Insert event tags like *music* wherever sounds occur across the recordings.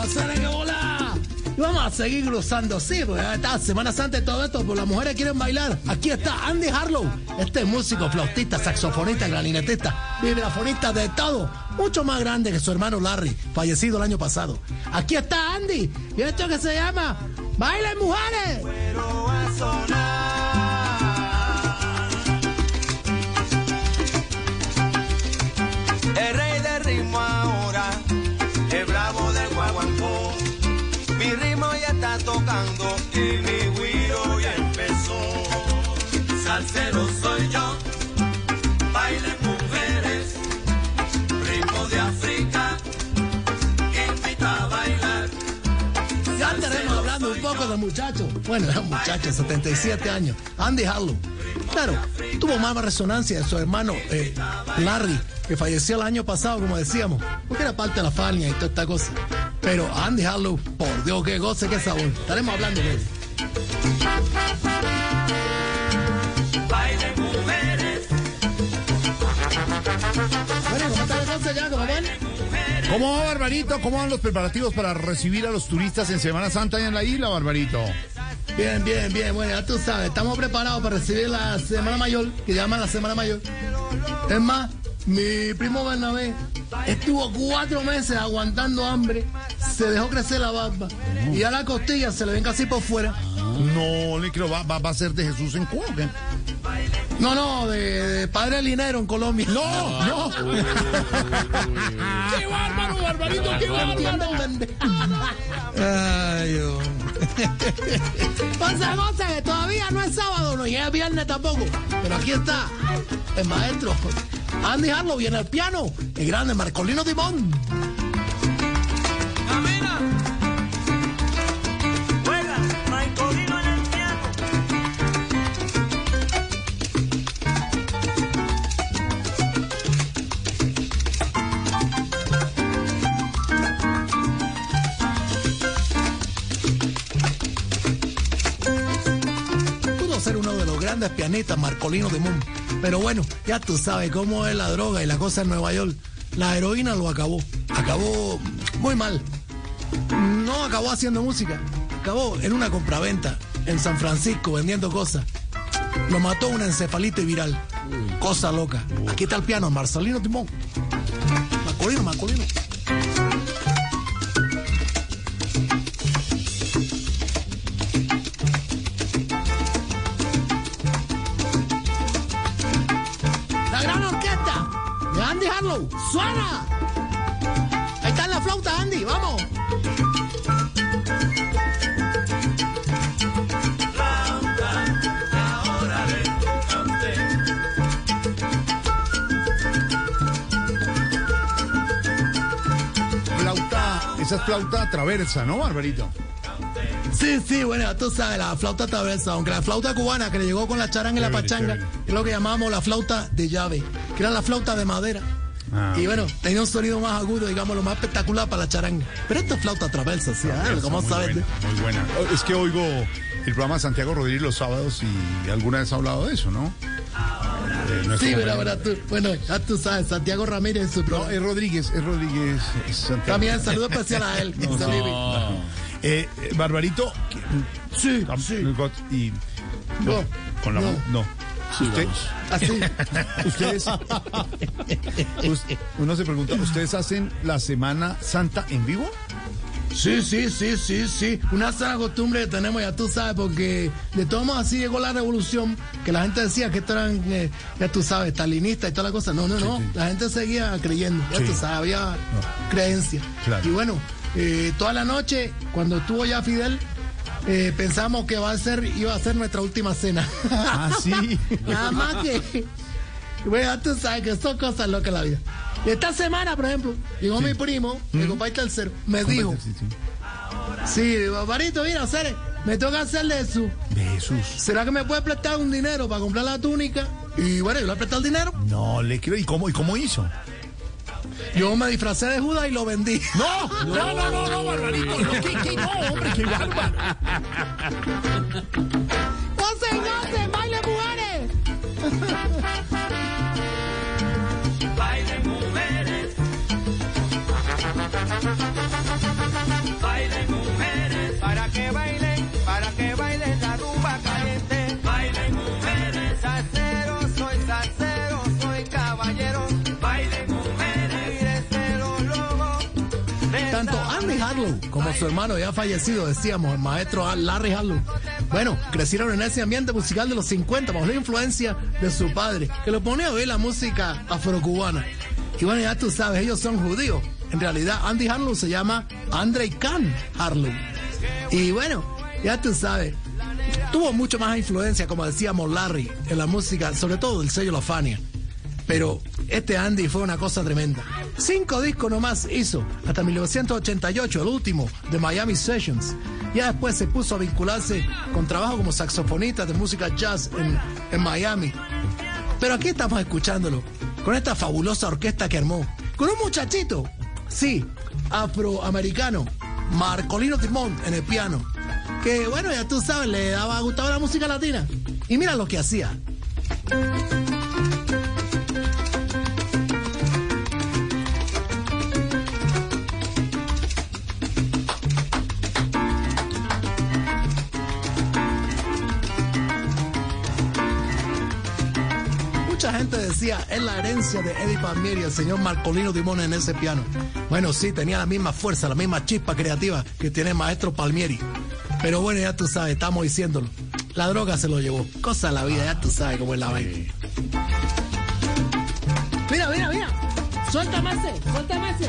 hacer que vamos a seguir cruzando, sí, porque está Semana Santa y todo esto, pues las mujeres quieren bailar. Aquí está Andy Harlow, este músico, flautista, saxofonista, clarinetista, vibrafonista de todo, mucho más grande que su hermano Larry, fallecido el año pasado. Aquí está Andy, y esto que se llama Bailen Mujeres. Tocando y mi guiro ya empezó. Salsero soy yo, baile mujeres, ritmo de África, invita a bailar. Ya estaremos hablando un poco del muchacho. Bueno, era un muchacho, 77 años. Andy Harlow. Claro, tuvo más resonancia de su hermano eh, Larry, que falleció el año pasado, como decíamos, porque era parte de la familia y toda esta cosa. Pero Andy Harlow, por Dios, qué goce, qué sabor. Estaremos hablando de él. ¿cómo está la cosa ya? ¿Cómo van? ¿Cómo va, Barbarito? ¿Cómo van los preparativos para recibir a los turistas en Semana Santa allá en la isla, Barbarito? Bien, bien, bien. Bueno, ya tú sabes, estamos preparados para recibir la Semana Mayor, que llaman la Semana Mayor. Es más, mi primo Bernabé estuvo cuatro meses aguantando hambre, se dejó crecer la barba y a la costilla se le ven casi por fuera. No, le creo, va, va, va a ser de Jesús en Cuba. No, no, de, de Padre Linero en Colombia. No, no. *laughs* ¡Qué bárbaro, Barbarito, qué bárbaro! Ay, Dios. Pasa cosa que todavía no es sábado, no llega viernes tampoco. Pero aquí está el maestro Andy Harlow viene al piano, el grande Marcolino. Pudo ser uno de los grandes pianistas, Marcolino Timón. Pero bueno, ya tú sabes cómo es la droga y la cosa en Nueva York. La heroína lo acabó. Acabó muy mal. No acabó haciendo música. Acabó en una compraventa en San Francisco vendiendo cosas. Lo mató una encefalitis viral. Cosa loca. Aquí está el piano, Marcelino Timón. Marcolino, Marcolino. Andy Harlow. ¡Suena! Ahí está la flauta, Andy. ¡Vamos! Flauta, esa es flauta traversa, ¿no, Barbarito? Sí, sí, bueno, tú sabes, la flauta traversa, aunque la flauta cubana que le llegó con la charanga y la pachanga, es lo que llamamos la flauta de llave, que era la flauta de madera. Ah, y bueno, tenía un sonido más agudo, digamos, lo más espectacular para la charanga. Pero esto es flauta traversa, sí, ah, ¿cómo muy sabes? buena, muy buena. Es que oigo el programa de Santiago Rodríguez los sábados y alguna vez ha hablado de eso, ¿no? Eh, Sí, mira, tú, bueno, ya tú sabes, Santiago Ramírez en su No, programa. es Rodríguez, es Rodríguez. es Santiago. También saludo especial a él. No. Eh, eh, Barbarito, Sí, sí. y No, con la no. no. Usted, Así. ustedes, us- uno se pregunta, ¿ustedes hacen la Semana Santa en vivo? Sí, sí, sí, sí, sí. Una sana costumbre que tenemos, ya tú sabes, porque de todos modos así llegó la revolución, que la gente decía que esto eran, eh, ya tú sabes, stalinistas y toda la cosa. No, no, no. sí. La gente seguía creyendo, ya tú sabes, había creencia. Claro. Y bueno, eh, toda la noche, cuando estuvo ya Fidel, eh, pensamos que va a ser, iba a ser nuestra última cena. Ah, sí. *laughs* Nada más que. Bueno, tú sabes que son cosas locas la vida. Esta semana, por ejemplo, llegó mi primo, mi compadre tercero, me dijo. Sí, sí. Sí, Barbarito, mira, Cere, me toca hacerle eso. Jesús. ¿Será que me puede prestar un dinero para comprar la túnica? Y bueno, yo le presté el dinero. No le creo. ¿Y cómo, y cómo hizo? Yo me disfracé de Judas y lo vendí. *laughs* No, no, no, no, no, Barbarito. No, que, que no, hombre, qué bárbaro. ¡Gocen, gocen, baile mujeres! Baile mujeres. Harlow como su hermano ya fallecido, decíamos, el maestro Larry Harlow, bueno, crecieron en ese ambiente musical de los 50 bajo la influencia de su padre, que lo ponía a oír la música afrocubana. Y bueno, ya tú sabes, ellos son judíos. En realidad, Andy Harlow se llama Andre Khan Harlow. Y bueno, ya tú sabes, tuvo mucho más influencia, como decíamos Larry, en la música, sobre todo el sello La Fania. Pero este Andy fue una cosa tremenda. Cinco discos nomás hizo, hasta 1988, el último de Miami Sessions. Ya después se puso a vincularse con trabajo como saxofonista de música jazz en, Miami. Pero aquí estamos escuchándolo, con esta fabulosa orquesta que armó, con un muchachito, sí, afroamericano, Marcolino Timón en el piano, que bueno, ya tú sabes, le daba gustaba la música latina. Y mira lo que hacía. Mucha gente decía, es la herencia de Eddie Palmieri, el señor Marcolino Timón en ese piano. Bueno, sí, tenía la misma fuerza, la misma chispa creativa que tiene el maestro Palmieri. Pero bueno, ya tú sabes, estamos diciéndolo. La droga se lo llevó. Cosa de la vida, ya tú sabes cómo es la vaina. Mira, mira, mira. Suéltame ese, suéltame ese.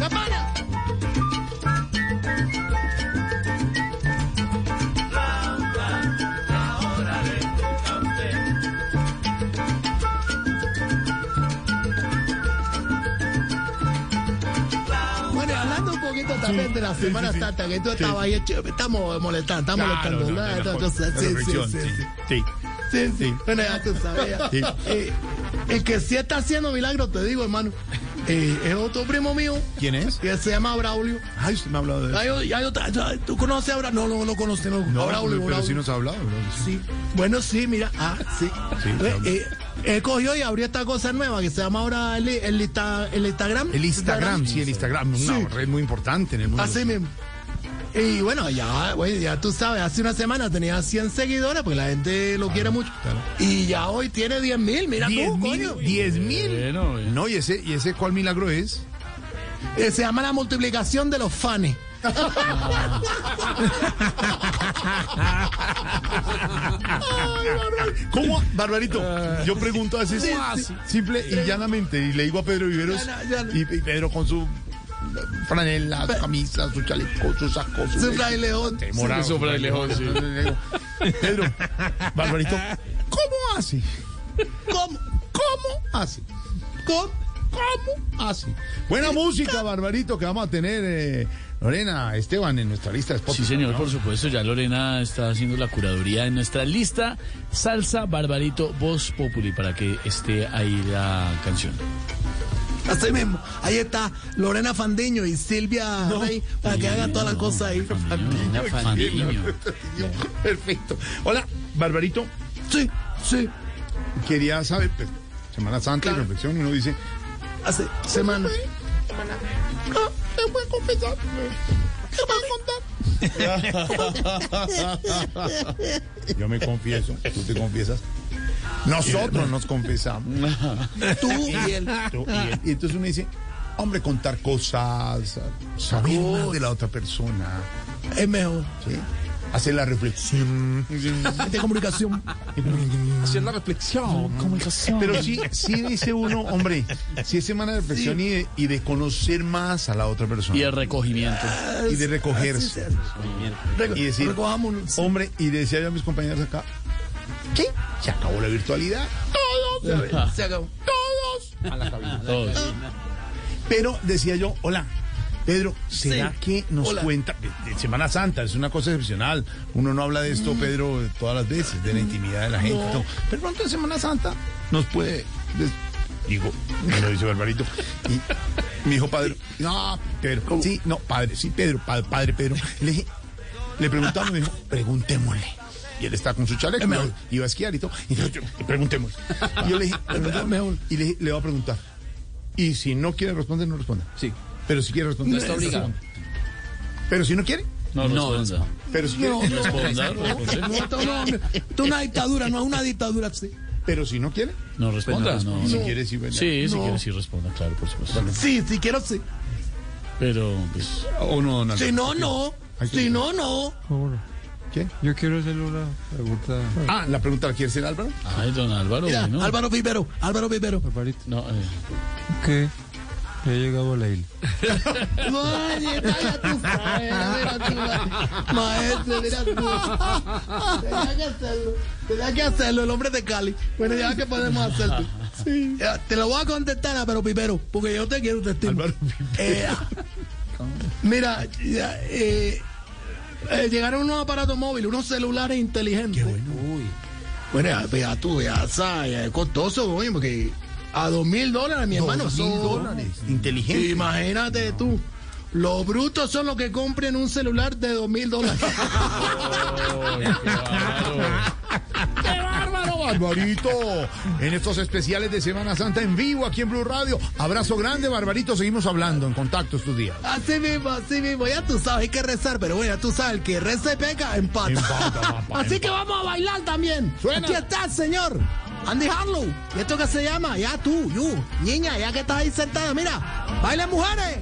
¡Campana! También de la Semana Santa, que tú estabas ahí, estamos molestando, estamos molestando, sí, sí, sí, sí. Bueno, ya tú sabes. Sí. Eh, el que sí está haciendo milagros, te digo, hermano, eh, es otro primo mío ¿Quién es? que se llama Braulio. Ay, usted me ha hablado de eso. Hay o- y hay otra- ya, ¿Tú conoces a Braulio? No, no, no conoces, no. No, Braulio, pero Braulio. sí nos ha hablado. ¿no? Sí. Bueno, sí, mira. Ah, sí. Sí, Eh, eh, él cogió y abrió esta cosa nueva que se llama ahora el, el, Insta- el Instagram. El Instagram, sí, el Instagram, una Sí. red muy importante en el mundo. Así mismo. Y bueno, ya, güey, ya tú sabes, hace una semana tenía 100 seguidores, porque la gente lo quiere mucho. claro. Y ya hoy tiene 10 mil, mira 10 tú, mil, coño. 10 mil. Bueno. No, y ese, y ese cuál milagro es. Eh, se llama la multiplicación de los fans. ¿Cómo, Barbarito? Yo pregunto así, Sí, simple y llanamente, y le digo a Pedro Viveros, Ya no, ya no. y, Pedro con su franela, Pe- camisa, su chaleco, su saco, su... Su fraile león. morado, Sí, su frailejón, sí. Pedro, Barbarito, ¿cómo hace? ¿Cómo? ¿Cómo hace? ¿Cómo? ¿Cómo hace? Buena música, Barbarito, que vamos a tener eh, Lorena Esteban en nuestra lista de Spotify. Sí, señor, ¿no? por supuesto. Ya Lorena está haciendo la curaduría de nuestra lista. Salsa, Barbarito, Voz Populi, para que esté ahí la canción. Así mismo. Ahí está Lorena Fandiño y Silvia Rey para que hagan todas las cosas ahí. Lorena Fandiño. *laughs* Perfecto. Hola, Barbarito. Sí, sí. Quería saber, pues, Semana Santa Claro. y reflexión, y uno dice, Hace semana. Yo me confieso, tú te confiesas. Nosotros nos confesamos. *laughs* Tú y él. Tú y él. Y entonces uno dice, hombre, contar cosas, saber más de la otra persona, Es mejor. ¿sí? Hacer la reflexión. De comunicación. hacer la reflexión. Pero sí, sí dice uno, hombre, sí es semana de reflexión y, de, y de conocer más a la otra persona. Y el recogimiento. y de recogerse. Reco- Y decir, recojámonos. Sí. hombre, y decía yo a mis compañeros acá, ¿qué? Se acabó la virtualidad. Todos, Se acabó. todos a la cabina. Todos. Pero decía yo, hola, Pedro, ¿será Sí. que nos Hola. cuenta? de- de Semana Santa es una cosa excepcional. Uno no habla de esto, Pedro, todas las veces, de la intimidad de la gente. No. Pero pronto en Semana Santa nos puede. des- Digo, me lo dice Barbarito. Y mi hijo padre, no, Pedro, sí, no, padre, sí, Pedro, pa- padre Pedro. Le dije, le preguntamos, me dijo, preguntémosle. Y él está con su chaleco, mejor. iba- a esquiar y todo. Y yo, yo, preguntémosle. Y yo le dije, *laughs* mejor. Y le, dije, le voy a preguntar. Y si no quiere responder, no responda. Sí. Pero si quiere responder, No está obligado. Pero si no quiere, No, responda. pero si quiere, No, no, Responda, no, no, no, una dictadura, no es una dictadura. sí. pero si no quiere, No responda, pues no. si quiere, sí, bueno. Sí, si No. quiere, sí responda, claro, por supuesto. Sí, si quiero, sí. Pero, pues, O no, don Si no, no. Si no, no. ¿Qué? Yo quiero hacerle una pregunta, Ah, la pregunta la quiere hacer Álvaro. ay, don Álvaro, Mira. Álvaro Vivero, Álvaro Vivero. No, eh, ¿Qué? Ya he llegado a la isla. Tú sabes, mira tú, maestro, mira tú. Tenía que hacerlo, tenía que hacerlo, el hombre de Cali. Bueno, ya que podemos hacer tú. Ya, Te lo voy a contestar, pero Pipero, porque yo te quiero, te estimo. Álvaro Eh, mira, ya, eh, eh, llegaron unos aparatos móviles, unos celulares inteligentes. Uy. Bueno, ya, ya tú, ya sabes, es costoso, oye, porque a dos mil dólares, mi hermano, Dos mil son- dólares. Inteligente. Imagínate tú. Los brutos son los que compren un celular de dos mil dólares. *laughs* ¡Qué bárbaro, Barbarito! En estos especiales de Semana Santa en vivo aquí en Blue Radio. Abrazo grande, Barbarito. Seguimos hablando en contacto estos días. Así mismo, así mismo. Ya tú sabes, hay que rezar, pero bueno, ya tú sabes, el que reza y peca, empata. Empata, papá, así que vamos a bailar también. Suena. Aquí está, señor. Andy Harlow. ¿Y esto qué se llama? Ya tú, you, niña, ya que estás ahí sentada, mira. Baile mujeres.